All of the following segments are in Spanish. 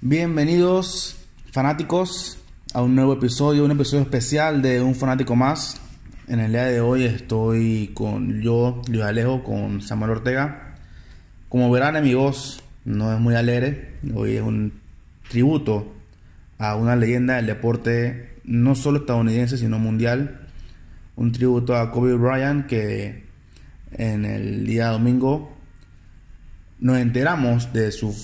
Bienvenidos fanáticos a un nuevo episodio, un episodio especial de Un Fanático Más. En el día de hoy estoy con yo, Luis Alejo, con Samuel Ortega. Como verán, mi voz no es muy alegre. Hoy es un tributo a una leyenda del deporte no solo estadounidense, sino mundial. Un tributo a Kobe Bryant que en el día domingo nos enteramos de su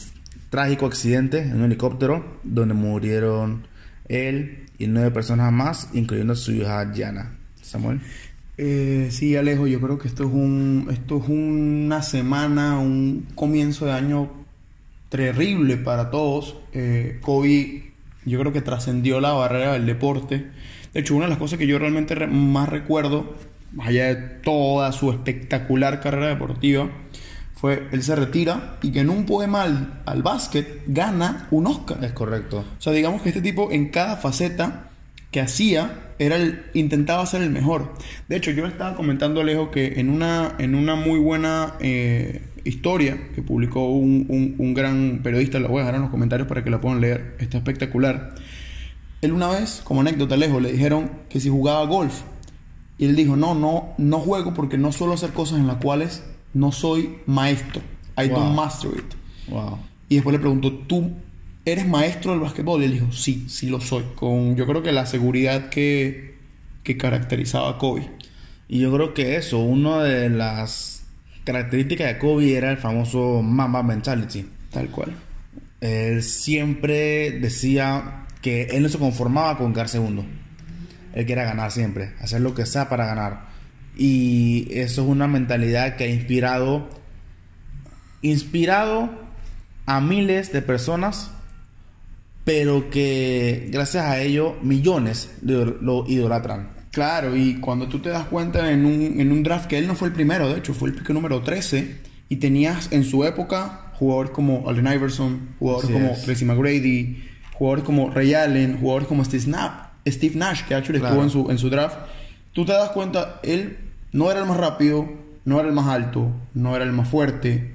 trágico accidente en un helicóptero donde murieron él y nueve personas más, incluyendo su hija Diana. Samuel. Eh, sí, Alejo, yo creo que esto es un, esto es una semana, un comienzo de año terrible para todos. Eh, Kobe, yo creo que trascendió la barrera del deporte. De hecho, una de las cosas que yo realmente más recuerdo, más allá de toda su espectacular carrera deportiva, fue él se retira y que en un poema al, básquet gana un Oscar. Es correcto. O sea, digamos que este tipo en cada faceta que hacía era el, intentaba ser el mejor. De hecho, yo le estaba comentando a Alejo que en una, en una muy buena eh, historia que publicó un, un, gran periodista, la voy a dejar en los comentarios para que la puedan leer, está espectacular. Él una vez, como anécdota Alejo, le dijeron que si jugaba golf. Y él dijo, no, no, no juego porque no suelo hacer cosas en las cuales no soy maestro. I don't master it. Wow. Y después le preguntó, ¿tú eres maestro del básquetbol? Y él dijo, sí, sí lo soy. Con yo creo que la seguridad que, que caracterizaba a Kobe. Y yo creo que eso, una de las características de Kobe era el famoso Mamba Mentality. Tal cual. Él siempre decía que él no se conformaba con quedar segundo. Él quería ganar siempre, hacer lo que sea para ganar. Y eso es una mentalidad que ha inspirado, inspirado a miles de personas, pero que gracias a ello millones lo idolatran. Claro, y cuando tú te das cuenta en un, en un draft que él no fue el primero, de hecho fue el pick número 13, y tenías en su época jugadores como Allen Iverson, jugadores como Tracy McGrady, jugadores como Ray Allen, jugadores como Steve, Snap, Steve Nash, que actually estuvo en su, en su draft, tú te das cuenta, él no era el más rápido, no era el más alto, no era el más fuerte,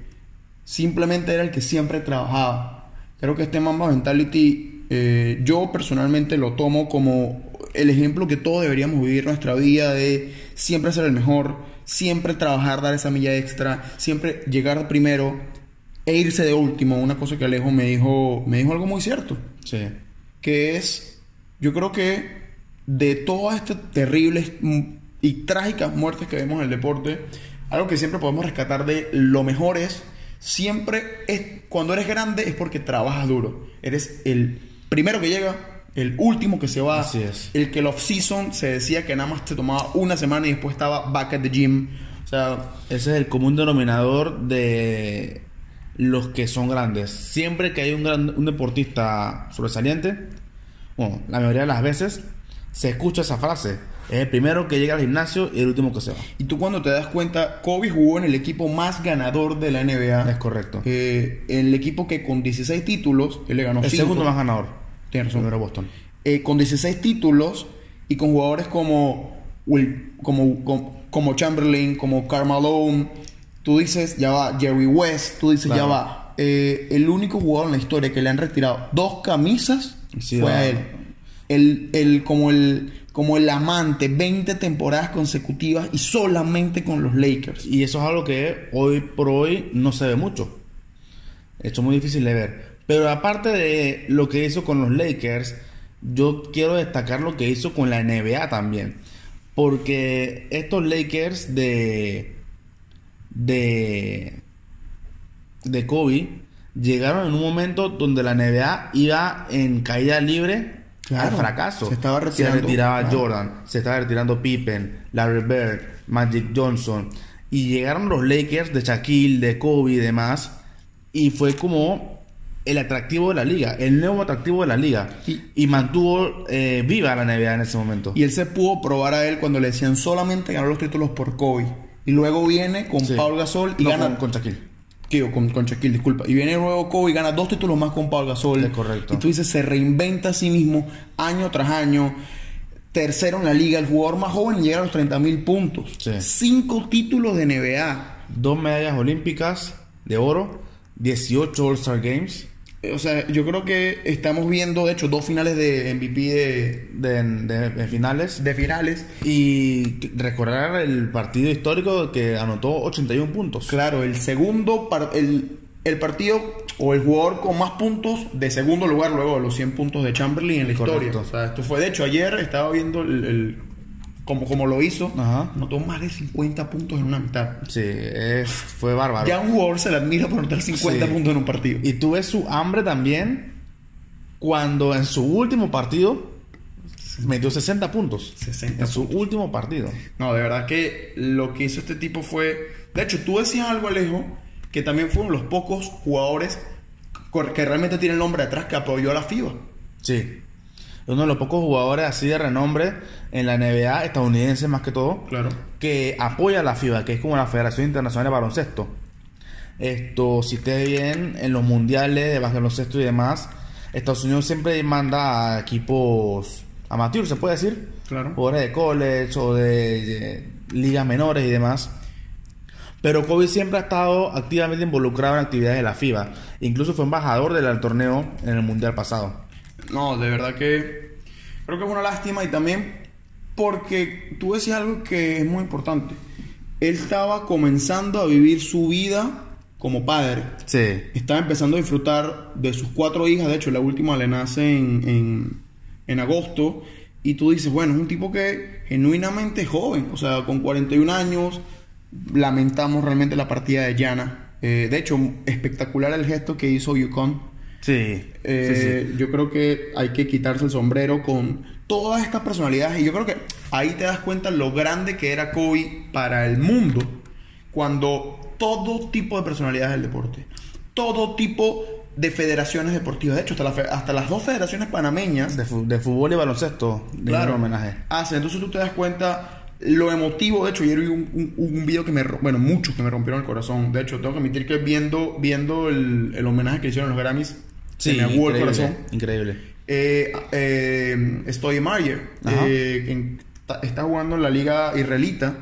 simplemente era el que siempre trabajaba. Creo que este Mamba Mentality eh, yo personalmente lo tomo como el ejemplo que todos deberíamos vivir nuestra vida de siempre ser el mejor, siempre trabajar, dar esa milla extra, siempre llegar primero e irse de último. Una cosa que Alejo me dijo, me dijo algo muy cierto. Sí. Que es, yo creo que de todas estas terribles y trágicas muertes que vemos en el deporte, algo que siempre podemos rescatar de lo mejor es, siempre es, cuando eres grande es porque trabajas duro. Eres el primero que llega, el último que se va, Así es. el que el off-season se decía que nada más te tomaba una semana y después estaba back at the gym. O sea, ese es el común denominador de los que son grandes. Siempre que hay un, gran, un deportista sobresaliente, bueno, la mayoría de las veces se escucha esa frase. Es el primero que llega al gimnasio y el último que se va. Y tú cuando te das cuenta, Kobe jugó en el equipo más ganador de la NBA. Es correcto. Eh, el equipo que con 16 títulos, él le ganó El cinco. segundo más ganador. Tienes razón. Primero Boston. Eh, con 16 títulos y con jugadores como, Will- como, como, como Chamberlain, como Carmelo, tú dices, ya va, Jerry West, tú dices, ya va. Eh, el único jugador en la historia que le han retirado dos camisas Sí, fue a él. El, el, como, el, como el amante, 20 temporadas consecutivas y solamente con los Lakers. Y eso es algo que hoy por hoy no se ve mucho. Esto es muy difícil de ver. Pero aparte de lo que hizo con los Lakers, yo quiero destacar lo que hizo con la NBA también. Porque estos Lakers de. de. de Kobe llegaron en un momento donde la NBA iba en caída libre Claro, al fracaso. se estaba retirando, retiraba claro. Jordan, se estaba retirando Pippen, Larry Bird, Magic Johnson. Y llegaron los Lakers de Shaquille, de Kobe y demás. Y fue como el atractivo de la liga, el nuevo atractivo de la liga. Y- Y, mantuvo eh, viva la NBA en ese momento. Y él se pudo probar a él cuando le decían solamente ganó los títulos por Kobe. Y luego viene con Sí. Paul Gasol y No, gana con, con Shaquille. Digo, con, con Shaquille, disculpa. Y viene luego Kobe y gana dos títulos más con Paul Gasol. Es correcto. Y tú dices, se reinventa a sí mismo año tras año. tercero en la liga, el jugador más joven en llegar a los 30 mil puntos. Sí. Cinco títulos de NBA. Dos medallas olímpicas de oro, 18 All-Star Games O sea, yo creo que estamos viendo, de hecho, dos finales de MVP de, de, de- de finales. de finales. Y recordar el partido histórico que anotó 81 puntos. Claro, el segundo, par- el, el partido o el jugador con más puntos de segundo lugar luego de los 100 puntos de Chamberlain en la Correcto. historia. O sea, esto fue, de hecho, ayer estaba viendo el, el- como, como lo hizo, Ajá. anotó más de 50 puntos en una mitad. Sí, es, fue bárbaro. Ya un jugador se le admira por anotar 50 Sí. puntos en un partido. Y tú ves su hambre también cuando en su último partido metió 60 puntos. 60 en su último partido. No, de verdad que lo que hizo este tipo fue... De hecho, tú decías algo, Alejo, que también fueron los pocos jugadores que realmente tienen el nombre atrás que apoyó a la FIBA. Sí. Uno de los pocos jugadores así de renombre en la NBA estadounidense más que todo. Claro. que apoya a la FIBA, que es como la Federación Internacional de Baloncesto. Esto, si ustedes bien en los mundiales de baloncesto y demás, Estados Unidos siempre manda a equipos amateurs, se puede decir, Claro. jugadores de college o de, de ligas menores y demás. Pero Kobe siempre ha estado activamente involucrado en actividades de la FIBA. Incluso fue embajador del torneo en el mundial pasado. No, de verdad que creo que es una lástima y también porque tú decías algo que es muy importante. Él estaba comenzando a vivir su vida como padre. Sí. Estaba empezando a disfrutar de sus cuatro hijas. De hecho, la última le nace en, en, en agosto. Y tú dices, bueno, es un tipo que genuinamente es joven. O sea, con 41 años. Lamentamos realmente la partida de Yana. Eh, de hecho, espectacular el gesto que hizo Yukon. Sí. Eh, sí, sí. Yo creo que hay que quitarse el sombrero con todas estas personalidades. Y yo creo que ahí te das cuenta lo grande que era Kobe para el mundo. Cuando todo tipo de personalidades del deporte, todo tipo de federaciones deportivas, de hecho, hasta, la hasta las dos federaciones panameñas De, de fútbol y baloncesto. Claro. homenaje. hacen. Entonces tú te das cuenta lo emotivo. De hecho, ayer vi un, un, un video que me, bueno, muchos que me rompieron el corazón. De hecho, tengo que admitir que viendo, viendo el, el homenaje que hicieron los Grammys, se me aguó el corazón. Increíble. Eh, eh, Stoy Mayer, eh, en- está jugando en la liga israelita.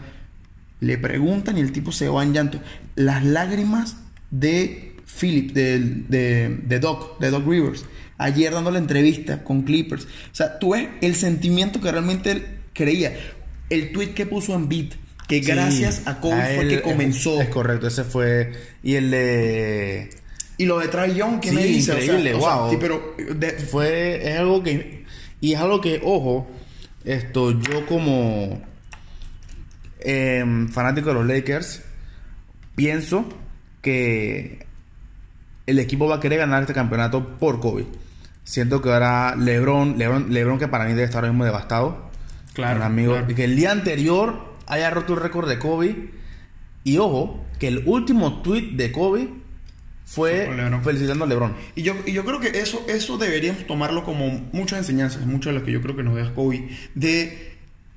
Le preguntan y el tipo se va en llanto. Las lágrimas de Philip, de, de, de Doc, de Doc Rivers, ayer dando la entrevista con Clippers. O sea, tú ves el sentimiento que realmente él creía. El tweet que puso en Beat, que Sí, gracias a Kobe fue que es- comenzó. Es, correcto, ese fue. Y el de. Y lo de Trae Young, que Sí, me dice? O sea, increíble, o sea, wow. sí, pero de- Fue. Es algo que. Y es algo que, ojo, esto, yo como. em, fanático de los Lakers, pienso que. El equipo va a querer ganar este campeonato por Kobe. Siento que ahora LeBron, LeBron, LeBron que para mí debe estar ahora mismo devastado. Claro, Un amigo, claro. y que el día anterior haya roto el récord de Kobe. Y ojo, que el último tweet de Kobe Fue LeBron. felicitando a LeBron. Y yo, y yo creo que eso, eso deberíamos tomarlo como muchas enseñanzas, muchas de las que yo creo que nos deja Kobe. De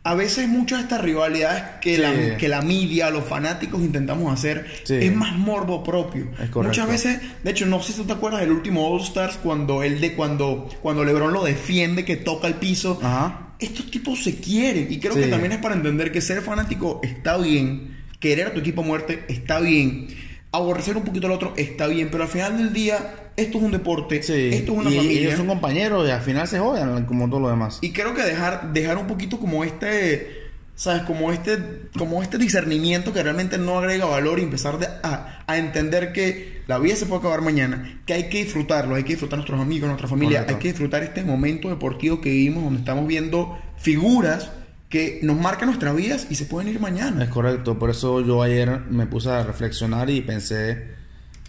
a veces muchas de estas rivalidades que, Sí. la, que la media, los fanáticos intentamos hacer, Sí. es más morbo propio. Muchas veces, de hecho, no sé si tú te acuerdas del último All Stars cuando él de cuando, cuando LeBron lo defiende, que toca el piso. Ajá. Estos tipos se quieren. Y creo Sí. que también es para entender que ser fanático está bien. Querer a tu equipo a muerte está bien. Aborrecer un poquito al otro está bien. Pero al final del día, esto es un deporte. Sí. Esto es una y, y familia. ellos son compañeros y al final se jodan como todo lo demás. Y creo que dejar, dejar un poquito como este, ¿sabes? Como este, como este discernimiento que realmente no agrega valor y empezar de- a, a entender que la vida se puede acabar mañana, que hay que disfrutarlo, hay que disfrutar a nuestros amigos, nuestra familia, Correcto. hay que disfrutar este momento deportivo que vivimos donde estamos viendo figuras que nos marcan nuestras vidas y se pueden ir mañana. Es correcto, por eso yo ayer me puse a reflexionar y pensé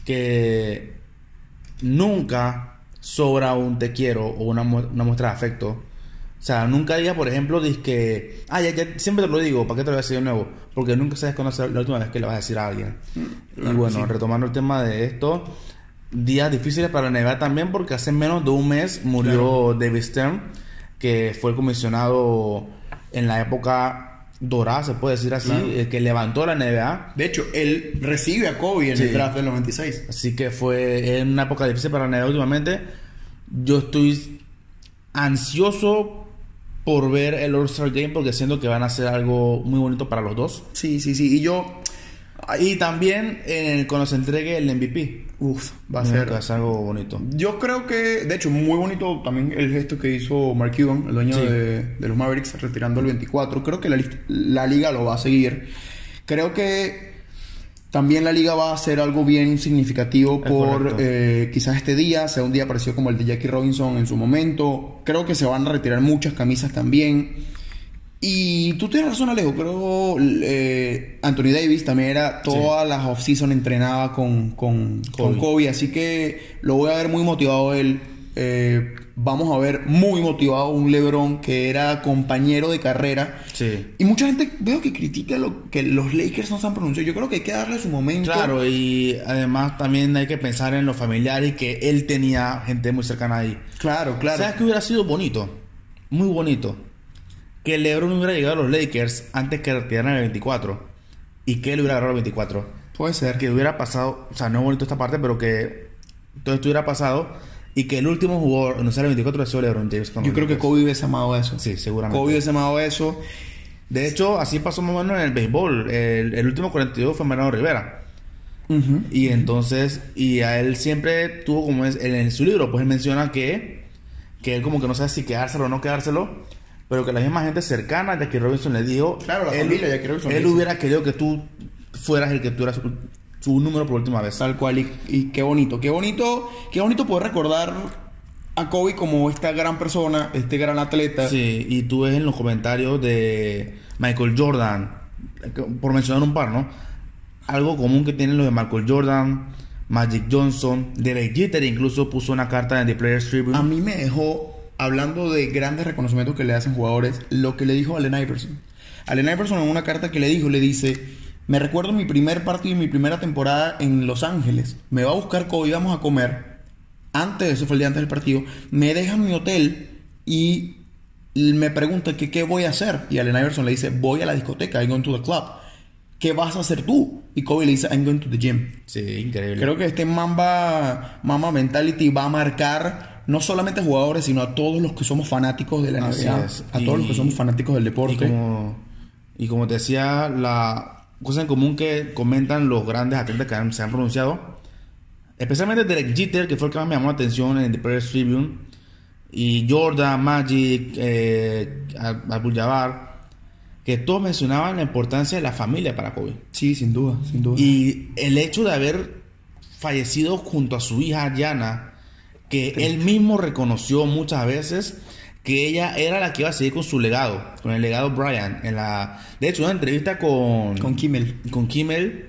que nunca sobra un te quiero o una, mu- una muestra de afecto. O sea, nunca diga, por ejemplo, que, ah, ya, ya, siempre te lo digo, ¿para qué te lo voy a decir de nuevo? Porque nunca sabes cuándo la última vez que le vas a decir a alguien. claro y bueno, sí. retomando el tema de esto, días difíciles para la NBA también, porque hace menos de un mes murió David Stern, que fue el comisionado en la época dorada, se puede decir así, Claro. el que levantó la NBA. De hecho, él recibe a Kobe en Sí. el draft del 96. Así que fue en una época difícil para la NBA últimamente. Yo estoy ansioso por ver el All-Star Game porque siento que van a ser algo muy bonito para los dos. Sí, sí, sí. Y yo. Y también cuando se entregue el MVP. Uf, va a ser. Ser algo bonito. Yo creo que, de hecho, muy bonito también el gesto que hizo Mark Cuban, el dueño Sí. de, de los Mavericks, retirando el 24. Creo que la, la liga lo va a seguir. Creo que también la liga va a hacer algo bien significativo Es por eh, quizás este día, sea un día parecido como el de Jackie Robinson en su momento. Creo que se van a retirar muchas camisas también. Y tú tienes razón, Alejo. Creo eh, Anthony Davis también era todas las off-season entrenaba con, con, con Kobe. Kobe. Así que lo voy a ver muy motivado él. Eh, vamos a ver muy motivado un LeBron que era compañero de carrera. Sí. Y mucha gente veo que critica lo que los Lakers no se han pronunciado. Yo creo que hay que darle su momento. Claro, y además también hay que pensar en los familiares que él tenía gente muy cercana ahí. Claro, claro. ¿Sabes qué hubiera sido bonito? Muy bonito. Que LeBron hubiera llegado a los Lakers antes que retiraran el 24. Y que él hubiera agarrado el 24. Puede ser. Que hubiera pasado, o sea, no bonito esta parte, pero que todo esto hubiera pasado. Y que el último jugador en usar el 24 hubiera sido LeBron James. Yo creo que. Kobe hubiese amado eso. Sí, seguramente. Kobe hubiese amado eso. De hecho, así pasó más o menos en el béisbol. El, el último 42 fue Mariano Rivera. Ujú. Y entonces, y a él siempre tuvo como es, en, en su libro, pues él menciona que, que él como que no sabe si quedárselo o no quedárselo, pero que la misma gente cercana a Jackie Robinson le dijo, Claro, la él, familia Jackie Robinson él hubiera querido que tú fueras el que tuvieras su, su número por última vez. Tal cual, y, y qué bonito, qué bonito, qué bonito poder recordar a Kobe como esta gran persona, este gran atleta. Sí, y tú ves en los comentarios de Michael Jordan, por mencionar un par, ¿no? Algo común que tienen los de Michael Jordan, Magic Johnson, Derek Jeter incluso puso una carta en The Players Tribune. A mí me dejó, hablando de grandes reconocimientos que le hacen jugadores, lo que le dijo Allen Iverson. Allen Iverson en una carta que le dijo, le dice, me recuerdo mi primer partido y mi primera temporada en Los Ángeles. Me va a buscar Kobe, íbamos a comer. Antes, eso fue el día antes del partido. Me deja en mi hotel y me pregunta que qué voy a hacer. Y Allen Iverson le dice, voy a la discoteca, I'm going to the club. ¿Qué vas a hacer tú? Y Kobe le dice, I'm going to the gym. Sí, increíble. Creo que este Mamba, Mamba Mentality va a marcar no solamente a jugadores, sino a todos los que somos fanáticos de la Así NBA. es. A todos Y- los que somos fanáticos del Y deporte. como, y como te decía, la cosa en común que comentan los grandes atletas que han- se han pronunciado, especialmente Derek Jeter, que fue el que más me llamó la atención en The Players Tribune, y Jordan, Magic, eh, Abdul Jabbar, que todos mencionaban la importancia de la familia para Kobe. Sí, sin duda, sin duda. Y el hecho de haber fallecido junto a su hija Yana, que él mismo reconoció muchas veces que ella era la que iba a seguir con su legado, con el legado Brian. En la, de hecho, una entrevista con, Con Kimmel. con Kimmel,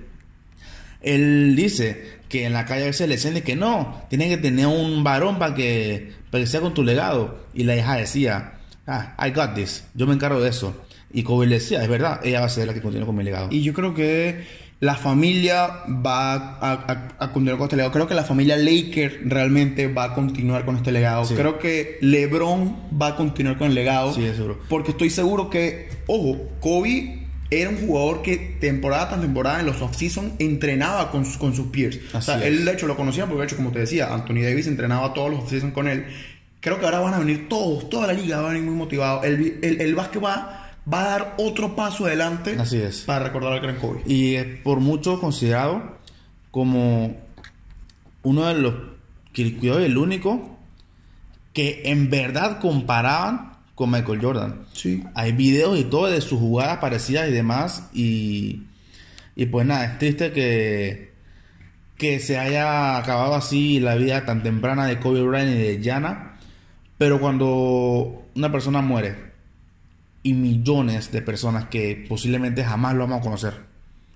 él dice que en la calle a veces le dicen que no, tienen que tener un varón para que, para que sea con tu legado. Y la hija decía, ah, I got this, yo me encargo de eso. Y Kobe le decía, es verdad, ella va a ser la que continúe con mi legado. Y yo creo que la familia va a, a- a continuar con este legado. Creo que la familia Laker realmente va a continuar con este legado. Sí. Creo que LeBron va a continuar con el legado. Sí, es seguro. Porque estoy seguro que, ojo, Kobe era un jugador que temporada tras temporada en los off-season entrenaba con, sus- con sus peers. o sea, él de hecho lo conocía porque de hecho, como te decía, Anthony Davis entrenaba todos los off-season con él. Creo que ahora van a venir todos, toda la liga va a venir muy motivado. El, el, el básquet va, va a dar otro paso adelante Así es. para recordar al gran Kobe. Y es por mucho considerado como uno de los que cuidado el único que en verdad comparaban con Michael Jordan. Sí. Hay videos y todo de sus jugadas parecidas y demás. Y, y pues nada, es triste que, que se haya acabado así la vida tan temprana de Kobe Bryant y de Jana. Pero cuando una persona muere y millones de personas que posiblemente jamás lo vamos a conocer,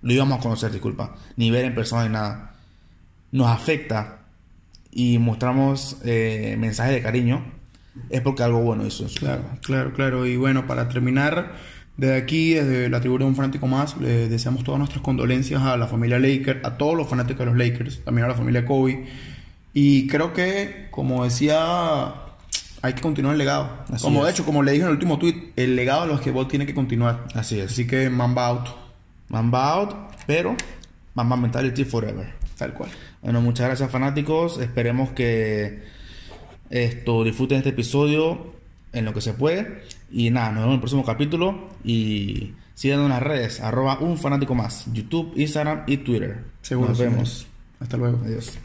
lo íbamos a conocer, disculpa, ni ver en persona ni nada, nos afecta y mostramos eh, mensajes de cariño, es porque algo bueno hizo en su Claro, claro, claro. Y bueno, para terminar, desde aquí, desde la tribuna de un fanático más, le deseamos todas nuestras condolencias a la familia Lakers, a todos los fanáticos de los Lakers, también a la familia Kobe. Y creo que, como decía, hay que continuar el legado. Así como de hecho, como le dije en el último tweet, el legado de los que tiene que continuar. Así es. Así que Mamba out, Mamba out, pero Mamba Mentality Forever. tal cual. Bueno, muchas gracias fanáticos. Esperemos que esto disfruten este episodio en lo que se puede. Y nada, nos vemos en el próximo capítulo y síganos en las redes, arroba un fanático más, YouTube, Instagram y Twitter. Seguro. Nos vemos. Hasta luego. Adiós.